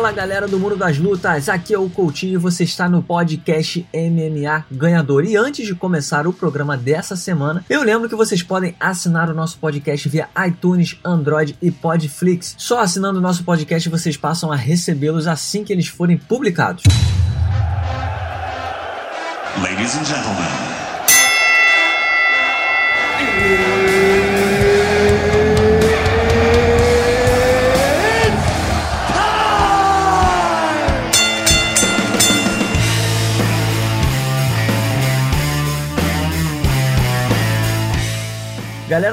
Fala galera do Mundo das Lutas, aqui é o Coutinho e você está no podcast MMA Ganhador. E antes de começar o programa dessa semana, eu lembro que vocês podem assinar o nosso podcast via iTunes, Android e Podflix. Só assinando o nosso podcast vocês passam a recebê-los assim que eles forem publicados. Ladies and gentlemen.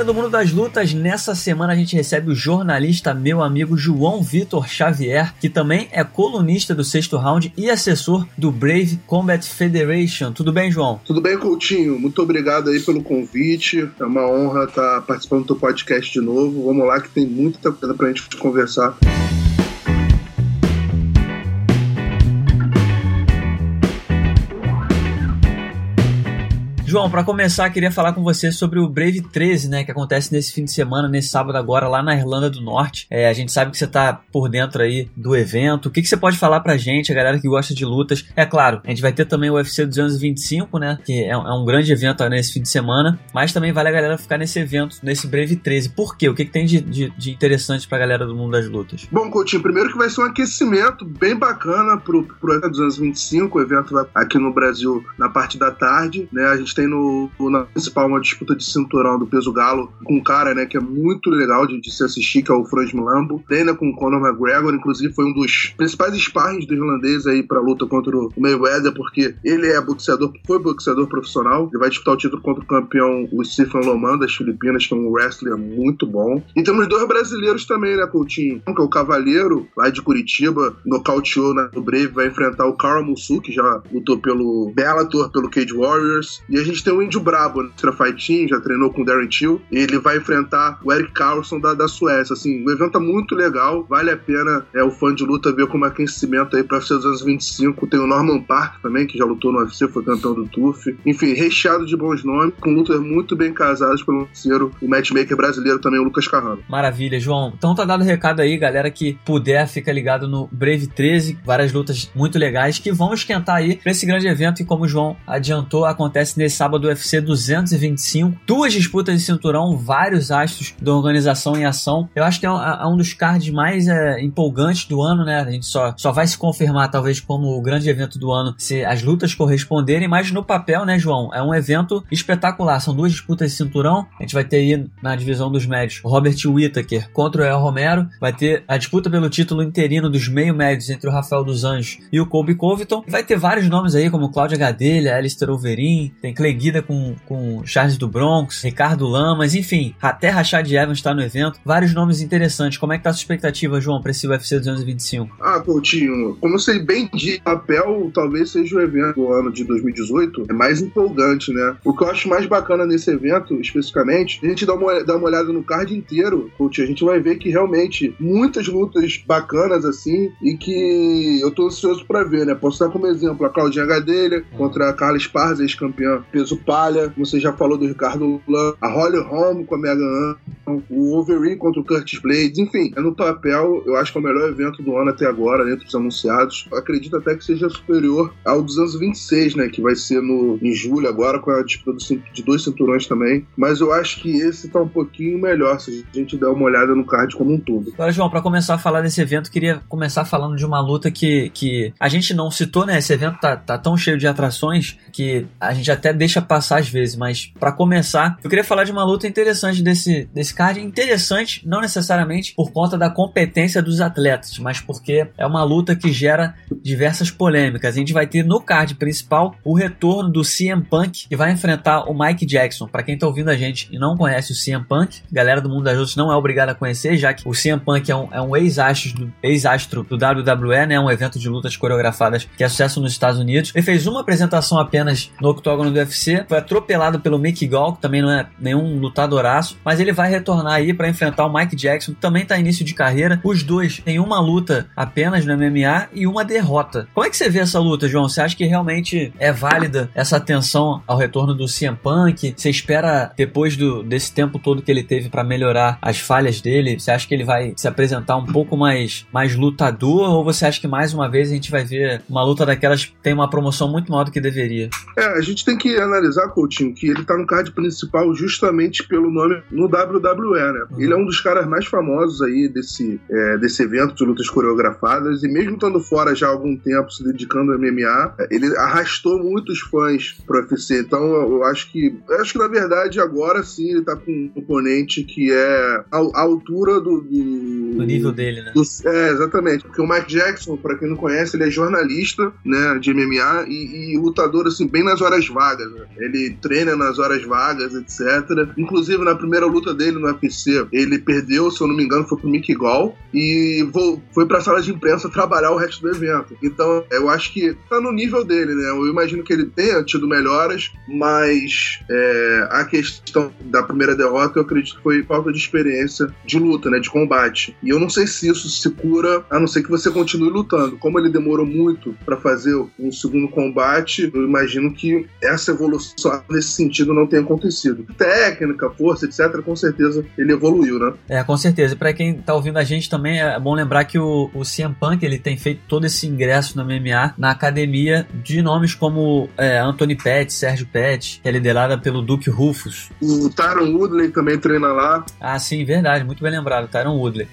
Do Mundo das Lutas, nessa semana a gente recebe o jornalista meu amigo João Vitor Xavier, que também é colunista do Sexto Round e assessor do Brave Combat Federation. Tudo bem, João? Tudo bem, Coutinho. Muito obrigado aí pelo convite. É uma honra estar participando do teu podcast de novo. Vamos lá que tem muita coisa pra gente conversar. João, para começar, queria falar com você sobre o Brave 13, né, que acontece nesse fim de semana, nesse sábado agora, lá na Irlanda do Norte. É, a gente sabe que você tá por dentro aí do evento. O que, que você pode falar pra gente, a galera que gosta de lutas? É claro, a gente vai ter também o UFC 225, né, que é, é um grande evento nesse fim de semana, mas também vale a galera ficar nesse evento, nesse Brave 13. Por quê? O que, que tem de, de, de interessante pra galera do mundo das lutas? Bom, Coutinho, primeiro que vai ser um aquecimento bem bacana pro, pro UFC 225, o evento aqui no Brasil na parte da tarde, né, a gente tem no, na principal uma disputa de cinturão do peso galo com um cara, né, que é muito legal de, de se assistir, que é o Franz Milambo. Tem, né, com o Conor McGregor, inclusive foi um dos principais sparrings do irlandês aí pra luta contra o Mayweather, porque ele é boxeador, foi boxeador profissional, ele vai disputar o título contra o campeão, o Stephen Loman, das Filipinas, que é um wrestler muito bom. E temos dois brasileiros também, né, Coutinho? Um que é o Cavalheiro, lá de Curitiba, nocauteou né, no Brave, vai enfrentar o Carl Musu, que já lutou pelo Bellator, pelo Cage Warriors. E a gente tem o Índio Brabo, né? Extra Fight Team, já treinou com o Darren Till. Ele vai enfrentar o Eric Carlson da, da Suécia. Assim, o evento é muito legal, vale a pena é, o fã de luta ver como aquecimento aí para UFC 225. Tem o Norman Park também, que já lutou no UFC, foi campeão do TUF. Enfim, recheado de bons nomes, com lutas muito bem casadas pelo parceiro, o matchmaker brasileiro também, o Lucas Carrano. Maravilha, João. Então tá dado o recado aí, galera que puder, fica ligado no Brave 13, várias lutas muito legais que vão esquentar aí pra esse grande evento e como o João adiantou, acontece nesse sábado do UFC 225, duas disputas de cinturão, vários astros da organização em ação. Eu acho que é um, é um dos cards mais é, empolgantes do ano, né? A gente só, só vai se confirmar, talvez, como o grande evento do ano, se as lutas corresponderem, mas no papel, né, João? É um evento espetacular. São duas disputas de cinturão. A gente vai ter aí na divisão dos médios Robert Whittaker contra o El Romero. Vai ter a disputa pelo título interino dos meio médios entre o Rafael dos Anjos e o Colby Covington. Vai ter vários nomes aí, como Cláudia Gadelha, Alistair Overeem, tem Clay Guida com, com Charles do Bronx, Ricardo Lamas, enfim, até Rashad Evans está no evento. Vários nomes interessantes. Como é que tá a sua expectativa, João, para esse UFC 225? Ah, Coutinho, como eu sei bem de papel, talvez seja o evento do ano de 2018 é mais empolgante, né? O que eu acho mais bacana nesse evento, especificamente, a gente dá uma, dá uma olhada no card inteiro, Coutinho, a gente vai ver que realmente muitas lutas bacanas assim e que eu tô ansioso para ver, né? Posso dar como exemplo a Claudinha Gadelha contra a Carla Esparza, ex-campeã peso Palha, você já falou do Ricardo Lan, a Holly Holm com a Megan Anderson, o Wolverine contra o Curtis Blades, enfim, é no papel, eu acho que é o melhor evento do ano até agora, dentro dos anunciados. Eu acredito até que seja superior ao dos anos 26, né, que vai ser no, em julho agora, com a disputa de dois cinturões também. Mas eu acho que esse tá um pouquinho melhor, se a gente der uma olhada no card como um todo. Agora, João, para começar a falar desse evento, queria começar falando de uma luta que, que a gente não citou, né? Esse evento tá, tá tão cheio de atrações que a gente até deixa passar às vezes, mas para começar, eu queria falar de uma luta interessante desse, desse card. Interessante, não necessariamente por conta da competência dos atletas, mas porque é uma luta que gera diversas polêmicas. A gente vai ter no card principal o retorno do CM Punk, que vai enfrentar o Mike Jackson. Para quem tá ouvindo a gente e não conhece o CM Punk, galera do mundo das lutas não é obrigada a conhecer, já que o CM Punk é um, é um ex-astro ex do WWE, né? Um evento de lutas coreografadas que é sucesso nos Estados Unidos. Ele fez uma apresentação apenas no octógono do UFC, foi atropelado pelo Mick Gall, que também não é nenhum lutadoraço, mas ele vai retornar aí para enfrentar o Mike Jackson, que também tá início de carreira. Os dois têm uma luta apenas no MMA e uma derrota. Como é que você vê essa luta, João? Você acha que realmente é válida essa atenção ao retorno do CM Punk? Você espera, depois do, desse tempo todo que ele teve para melhorar as falhas dele, você acha que ele vai se apresentar um pouco mais, mais lutador? Ou você acha que mais uma vez a gente vai ver uma luta daquelas que tem uma promoção muito maior do que deveria? É, a gente tem que analisar, Coutinho, que ele tá no card principal justamente pelo nome no WWE, né? Uhum. Ele é um dos caras mais famosos aí desse, é, desse evento de lutas coreografadas e mesmo estando fora já há algum tempo se dedicando ao MMA, ele arrastou muitos fãs pro UFC. Então eu acho que eu acho que na verdade agora sim ele tá com um oponente que é a, a altura do, do, do nível dele, né? Do, é, exatamente. Porque o Mike Jackson, para quem não conhece, ele é jornalista, né, de MMA e, e lutador assim bem nas horas vagas. Ele treina nas horas vagas, etc. Inclusive na primeira luta dele no UFC, ele perdeu, se eu não me engano, foi pro Mickey Gall e foi pra sala de imprensa trabalhar o resto do evento. Então, eu acho que tá no nível dele, né? Eu imagino que ele tenha tido melhoras, mas é, a questão da primeira derrota eu acredito que foi falta de experiência de luta, né? De combate. E eu não sei se isso se cura, a não ser que você continue lutando. Como ele demorou muito para fazer um segundo combate, eu imagino que essa evolução nesse sentido não tenha acontecido. Técnica, força, etc., com certeza ele evoluiu, né? É, com certeza. Para quem tá ouvindo a gente também, é bom lembrar que o, o CM Punk ele tem feito todo esse ingresso no MMA na academia de nomes como é, Anthony Pettis, Sérgio Pettis, que é liderada pelo Duke Rufus. O Tyron Woodley também treina lá. Ah, sim, verdade. Muito bem lembrado, Tyron Woodley.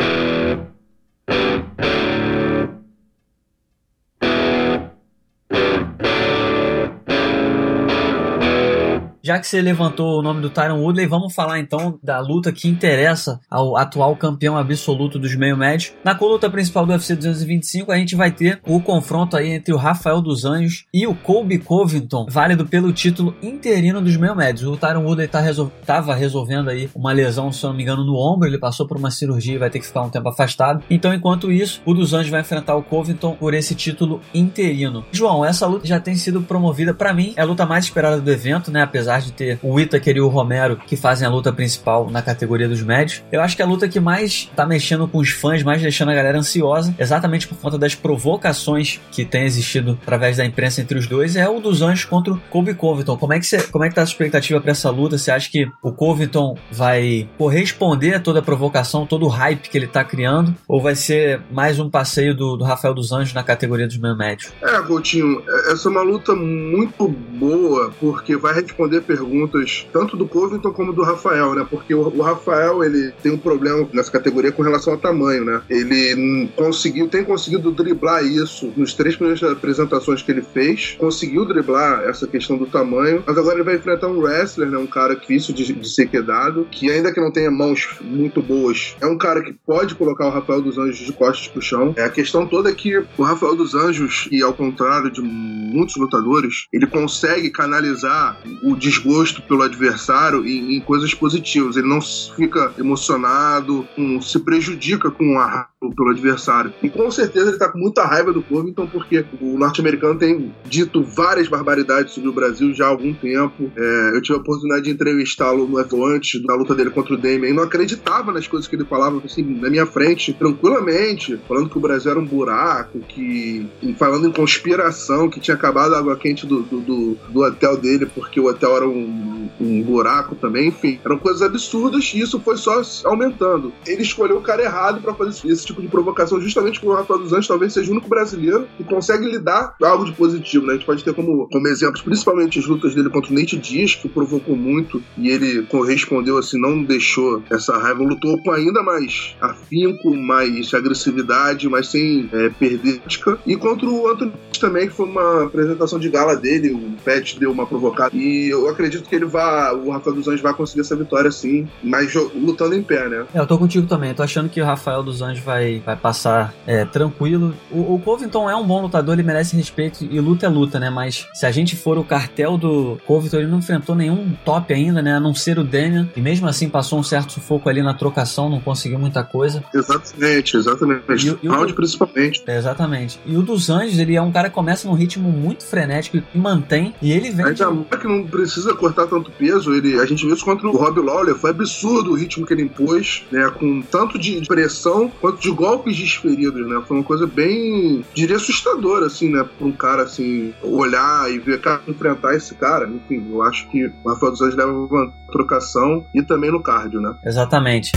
Já que você levantou o nome do Tyron Woodley, vamos falar então da luta que interessa ao atual campeão absoluto dos meio médios. Na luta principal do UFC 225, a gente vai ter o confronto aí entre o Rafael dos Anjos e o Colby Covington, válido pelo título interino dos meio médios. O Tyron Woodley tá resol... tava resolvendo aí uma lesão, se não me engano, no ombro, ele passou por uma cirurgia e vai ter que ficar um tempo afastado. Então, enquanto isso, o dos Anjos vai enfrentar o Covington por esse título interino. João, essa luta já tem sido promovida para mim, é a luta mais esperada do evento, né? Apesar apesar de ter o Whittaker e o Romero que fazem a luta principal na categoria dos médios, eu acho que a luta que mais tá mexendo com os fãs, mais deixando a galera ansiosa, exatamente por conta das provocações que tem existido através da imprensa entre os dois, é o dos Anjos contra o Colby Covington. Como é que, você, como é que tá a expectativa para essa luta? Você acha que o Covington vai corresponder a toda a provocação, todo o hype que ele tá criando, ou vai ser mais um passeio do, do Rafael dos Anjos na categoria dos meio médios? É, Coutinho, essa é uma luta muito boa, porque vai responder perguntas tanto do Covington como do Rafael, né? Porque o, o, Rafael, ele tem um problema nessa categoria com relação ao tamanho, né? Ele conseguiu, tem conseguido driblar isso nos três primeiras apresentações que ele fez, conseguiu driblar essa questão do tamanho, mas agora ele vai enfrentar um wrestler, né? Um cara difícil de, de ser quedado, que ainda que não tenha mãos muito boas, é um cara que pode colocar o Rafael dos Anjos de costas pro chão. É, a questão toda é que o Rafael dos Anjos, e ao contrário de muitos lutadores, ele consegue canalizar o desgosto pelo adversário em, em coisas positivas. Ele não fica emocionado, um, se prejudica com a pelo adversário. E com certeza ele tá com muita raiva do Covington, porque o norte-americano tem dito várias barbaridades sobre o Brasil já há algum tempo. É, eu tive a oportunidade de entrevistá-lo antes da luta dele contra o Damian e não acreditava nas coisas que ele falava assim, na minha frente, tranquilamente, falando que o Brasil era um buraco, que falando em conspiração, que tinha acabado a água quente do, do, do, do hotel dele porque o hotel era um, um, buraco também, enfim. Eram coisas absurdas e isso foi só aumentando. Ele escolheu o cara errado para fazer esse tipo de provocação, justamente porque o Rafael dos Anjos talvez seja o único brasileiro que consegue lidar com algo de positivo, né? A gente pode ter como, como exemplos, principalmente as lutas dele contra o Nate Diaz, que provocou muito e ele correspondeu assim, não deixou essa raiva, lutou com ainda mais afinco, mais agressividade, mas sem é, perder e contra o Anthony também, que foi uma apresentação de gala dele, o Pet deu uma provocada. E eu acredito que ele vai, o Rafael dos Anjos vai conseguir essa vitória sim, mas lutando em pé, né? É, eu tô contigo também. Eu tô achando que o Rafael dos Anjos vai, vai passar é, tranquilo. O, o Covington é um bom lutador, ele merece respeito e luta é luta, né? Mas se a gente for o cartel do Covington, ele não enfrentou nenhum top ainda, né? A não ser o Daniel. E mesmo assim passou um certo sufoco ali na trocação, não conseguiu muita coisa. Exatamente, exatamente. E, e Round principalmente. É, exatamente. E o dos Anjos, ele é um cara que começa num ritmo muito frenético e mantém. E ele vem. Ainda de... que não precisa cortar tanto peso, ele, a gente viu isso contra o Rob Lawler, foi absurdo o ritmo que ele impôs, né? Com tanto de pressão quanto de golpes desferidos, né? Foi uma coisa bem, diria, assustadora, assim, né? Pra um cara, assim, olhar e ver, cara, enfrentar esse cara. Enfim, eu acho que o Rafael dos Anjos leva uma trocação e também no cardio, né? Exatamente.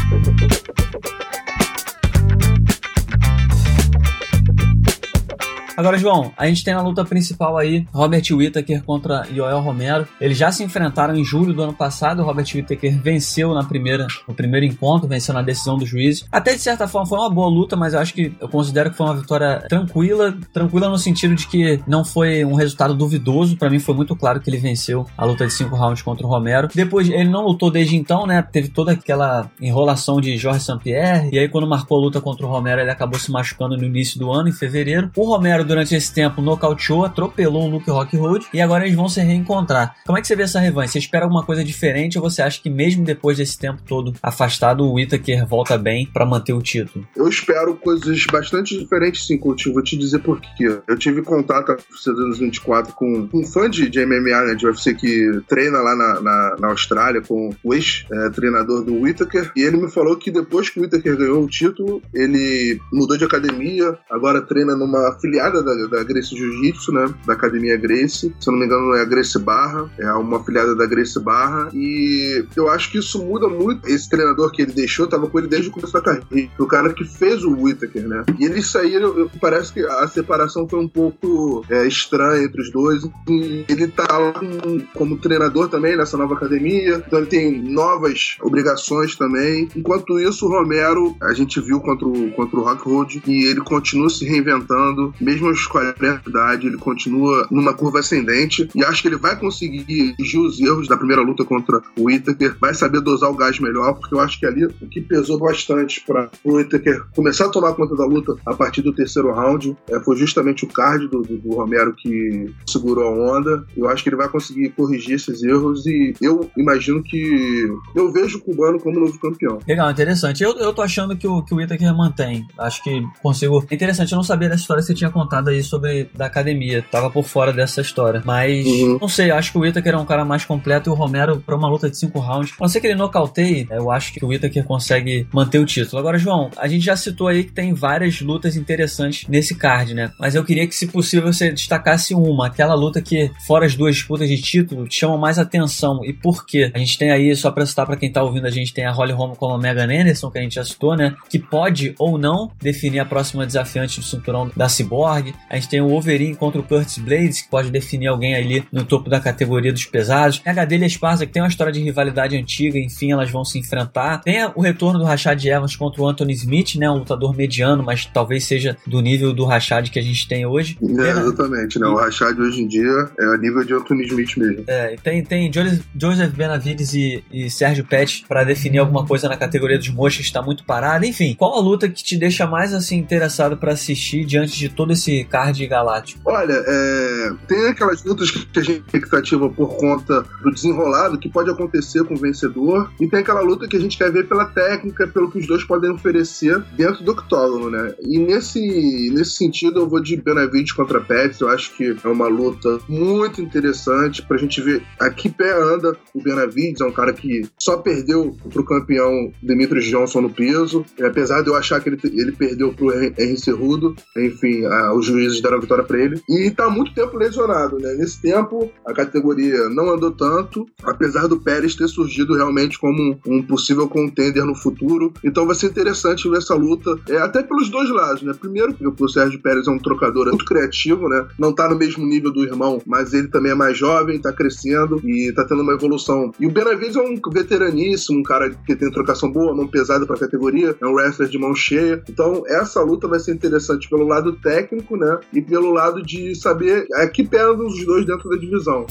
Agora, João, a gente tem na luta principal aí Robert Whittaker contra Joel Romero. Eles já se enfrentaram em julho do ano passado. O Robert Whittaker venceu na primeira, no primeiro encontro, venceu na decisão do juiz. Até de certa forma foi uma boa luta, mas eu acho que eu considero que foi uma vitória tranquila. Tranquila no sentido de que não foi um resultado duvidoso. Para mim foi muito claro que ele venceu a luta de cinco rounds contra o Romero. Depois, ele não lutou desde então, né? Teve toda aquela enrolação de Jorge St-Pierre. E aí, quando marcou a luta contra o Romero, ele acabou se machucando no início do ano, em fevereiro. O Romero durante esse tempo nocauteou, atropelou o Luke Rockhold e agora eles vão se reencontrar. Como é que você vê essa revanche? Você espera alguma coisa diferente ou você acha que mesmo depois desse tempo todo afastado, o Whittaker volta bem para manter o título? Eu espero coisas bastante diferentes, sim, Coutinho. Vou te dizer por quê. Eu tive contato há anos 24 com um fã de, de MMA, né, de UFC, que treina lá na, na, na Austrália com o ex-treinador do Whittaker, e ele me falou que depois que o Whittaker ganhou o título, ele mudou de academia, agora treina numa afiliada da, da Grace Jiu-Jitsu, né? Da Academia Grace. Se eu não me engano, é a Grace Barra. É uma afiliada da Grace Barra. E eu acho que isso muda muito. Esse treinador que ele deixou, tava com ele desde o começo da carreira. O cara que fez o Whittaker, né? E eles saíram, parece que a separação foi um pouco é, estranha entre os dois. E ele tá lá como, como treinador também nessa nova academia. Então ele tem novas obrigações também. Enquanto isso, o Romero, a gente viu contra o, contra o Rock Road, e ele continua se reinventando, mesmo aos 40 de idade, ele continua numa curva ascendente e acho que ele vai conseguir corrigir os erros da primeira luta contra o Whittaker, vai saber dosar o gás melhor, porque eu acho que ali o que pesou bastante para o Whittaker começar a tomar conta da luta a partir do terceiro round é, foi justamente o card do, do, do, Romero que segurou a onda. Eu acho que ele vai conseguir corrigir esses erros e eu imagino que eu vejo o cubano como novo campeão. Legal, interessante. Eu, eu tô achando que o, que o mantém. Acho que consigo. Interessante, eu não sabia dessa história que você tinha contado aí sobre da academia. Tava por fora dessa história. Mas, uhum. não sei, acho que o Whittaker é um cara mais completo e o Romero, pra uma luta de cinco rounds, a não ser que ele nocauteie, eu acho que o Whittaker consegue manter o título. Agora, João, a gente já citou aí que tem várias lutas interessantes nesse card, né? Mas eu queria que, se possível, você destacasse uma, aquela luta que, fora as duas disputas de título, chama mais atenção. E por quê? A gente tem aí, só pra citar pra quem tá ouvindo, a gente tem a Holly Holm com a Megan Anderson, que a gente já citou, né? Que pode ou não definir a próxima desafiante do cinturão da Cyborg. A gente tem o Wolverine contra o Curtis Blades, que pode definir alguém ali no topo da categoria dos pesados. Tem a Gadelha Esparza, que tem uma história de rivalidade antiga, enfim, elas vão se enfrentar. Tem o retorno do Rashad Evans contra o Anthony Smith, né? Um lutador mediano, mas talvez seja do nível do Rashad que a gente tem hoje. É, exatamente, né? O Rashad hoje em dia é a nível de Anthony Smith mesmo. É, e tem, tem Joseph Benavides e, e Sérgio Pet para definir alguma coisa na categoria dos mochas, está muito parado. Enfim, qual a luta que te deixa mais assim interessado para assistir diante de todo esse card galáctico? Olha, é, tem aquelas lutas que a gente tem expectativa por conta do desenrolado que pode acontecer com o vencedor, e tem aquela luta que a gente quer ver pela técnica, pelo que os dois podem oferecer dentro do octógono, né? E nesse, nesse sentido, eu vou de Benavides contra Pets, eu acho que é uma luta muito interessante pra gente ver a que pé anda o Benavides, é um cara que só perdeu pro campeão Demetrius Johnson no peso, e apesar de eu achar que ele, ele perdeu pro Henry Cerrudo, enfim, a, os juízes deram a vitória para ele. E tá muito tempo lesionado, né? Nesse tempo, a categoria não andou tanto, apesar do Pérez ter surgido realmente como um possível contender no futuro. Então vai ser interessante ver essa luta, é, até pelos dois lados, né? Primeiro, porque o Sérgio Pérez é um trocador muito criativo, né? Não tá no mesmo nível do irmão, mas ele também é mais jovem, tá crescendo e tá tendo uma evolução. E o Benavides é um veteraníssimo, um cara que tem trocação boa, mão pesada pra categoria, é um wrestler de mão cheia. Então essa luta vai ser interessante pelo lado técnico, né? E pelo lado de saber a que pé andam os dois dentro da divisão.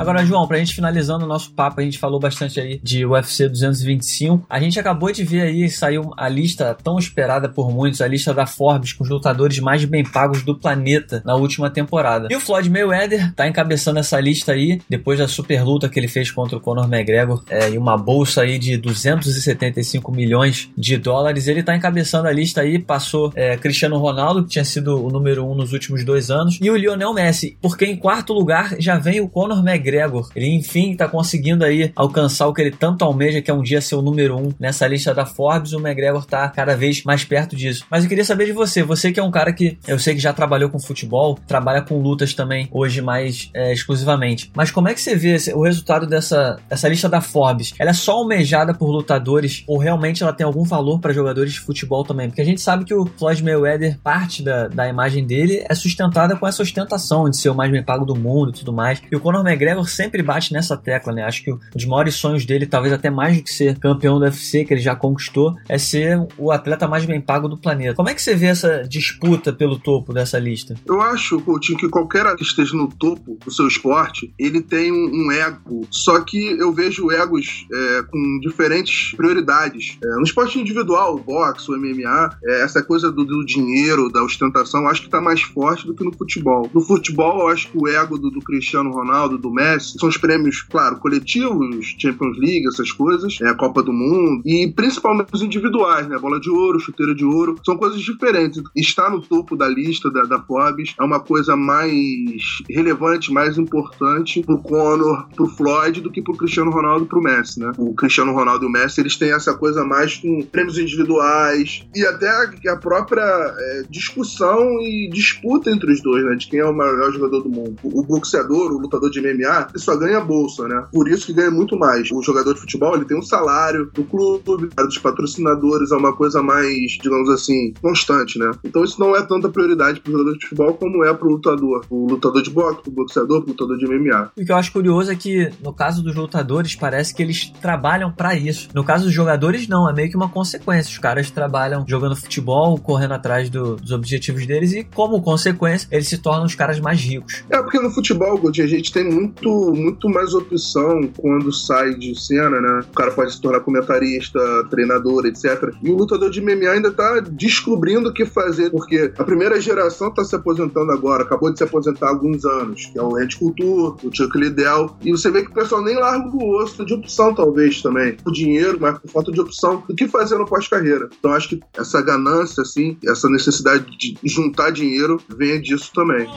Agora, João, pra gente finalizando o nosso papo, a gente falou bastante aí de UFC 225. A gente acabou de ver aí, saiu a lista tão esperada por muitos, a lista da Forbes com os lutadores mais bem pagos do planeta na última temporada. E o Floyd Mayweather tá encabeçando essa lista aí, depois da super luta que ele fez contra o Conor McGregor, é, e uma bolsa aí de 275 milhões de dólares. Ele tá encabeçando a lista aí, passou é, Cristiano Ronaldo, que tinha sido o número um nos últimos dois anos, e o Lionel Messi, porque em quarto lugar já vem o Conor McGregor. Ele, enfim, tá conseguindo aí alcançar o que ele tanto almeja, que é um dia ser o número um nessa lista da Forbes. O McGregor tá cada vez mais perto disso. Mas eu queria saber de você, você que é um cara que eu sei que já trabalhou com futebol, trabalha com lutas também hoje mais é, exclusivamente. Mas como é que você vê o resultado dessa, dessa lista da Forbes? Ela é só almejada por lutadores ou realmente ela tem algum valor para jogadores de futebol também? Porque a gente sabe que o Floyd Mayweather, parte da, da imagem dele é sustentada com essa ostentação de ser o mais bem pago do mundo e tudo mais. E o Conor McGregor sempre bate nessa tecla, né? Acho que um dos maiores sonhos dele, talvez até mais do que ser campeão do UFC, que ele já conquistou, é ser o atleta mais bem pago do planeta. Como é que você vê essa disputa pelo topo dessa lista? Eu acho, Coutinho, que qualquer que esteja no topo do seu esporte, ele tem um, um ego. Só que eu vejo egos é, com diferentes prioridades. É, no esporte individual, o boxe, o MMA, é, essa coisa do, do, dinheiro, da ostentação, acho que está mais forte do que no futebol. No futebol, eu acho que o ego do, do Cristiano Ronaldo, do Messi, são os prêmios, claro, coletivos, Champions League, essas coisas, é a Copa do Mundo, e principalmente os individuais, né? Bola de ouro, chuteira de ouro, são coisas diferentes. Estar no topo da lista da, da Forbes é uma coisa mais relevante, mais importante pro Conor, pro Floyd, do que pro Cristiano Ronaldo pro Messi, né? O Cristiano Ronaldo e o Messi, eles têm essa coisa mais com prêmios individuais e até a, própria é, discussão e disputa entre os dois, né? De quem é o maior jogador do mundo. O, o boxeador, o lutador de MMA, ele só ganha bolsa, né? Por isso que ganha muito mais. O jogador de futebol, ele tem um salário do clube, dos patrocinadores, é uma coisa mais, digamos assim, constante, né? Então isso não é tanta prioridade pro jogador de futebol como é pro lutador. O lutador de boxe, pro boxeador, pro lutador de MMA. O que eu acho curioso é que, no caso dos lutadores, parece que eles trabalham para isso. No caso dos jogadores, não. É meio que uma consequência. Os caras trabalham jogando futebol, correndo atrás do, dos objetivos deles e, como consequência, eles se tornam os caras mais ricos. É, porque no futebol, Goldie, a gente tem muito, muito mais opção quando sai de cena, né? O cara pode se tornar comentarista, treinador, etc. E o lutador de MMA ainda tá descobrindo o que fazer, porque a primeira geração tá se aposentando agora, acabou de se aposentar há alguns anos, que é o Red Culture, o Chuck Liddell, e você vê que o pessoal nem larga o osso de opção, talvez, também. O dinheiro, mas por falta de opção do que fazer no pós-carreira. Então acho que essa ganância, assim, essa necessidade de juntar dinheiro vem disso também.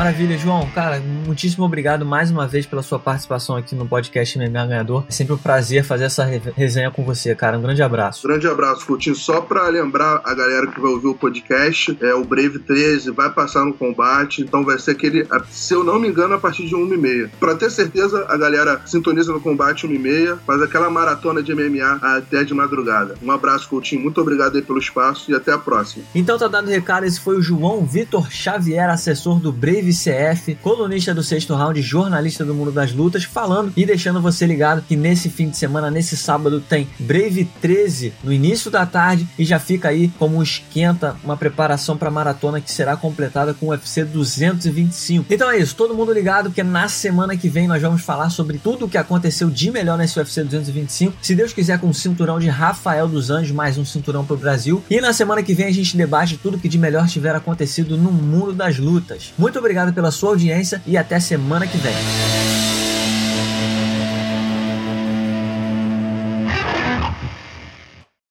Maravilha, João. Cara, muitíssimo obrigado mais uma vez pela sua participação aqui no podcast MMA Ganhador. É sempre um prazer fazer essa resenha com você, cara. Um grande abraço. Grande abraço, Coutinho. Só pra lembrar a galera que vai ouvir o podcast, é o Brave 13 vai passar no combate, então vai ser aquele, se eu não me engano, a partir de 1h30. Pra ter certeza, a galera sintoniza no combate 1h30, faz aquela maratona de MMA até de madrugada. Um abraço, Coutinho. Muito obrigado aí pelo espaço e até a próxima. Então tá dado o recado, esse foi o João Vitor Xavier, assessor do Brave CF, colunista do sexto round, jornalista do mundo das lutas, falando e deixando você ligado que nesse fim de semana, nesse sábado, tem Brave 13 no início da tarde e já fica aí como um esquenta, uma preparação para a maratona que será completada com o UFC 225. Então é isso, todo mundo ligado, porque na semana que vem nós vamos falar sobre tudo o que aconteceu de melhor nesse UFC 225. Se Deus quiser, com o cinturão de Rafael dos Anjos, mais um cinturão para o Brasil. E na semana que vem a gente debate tudo que de melhor tiver acontecido no mundo das lutas. Muito obrigado obrigado pela sua audiência e até semana que vem.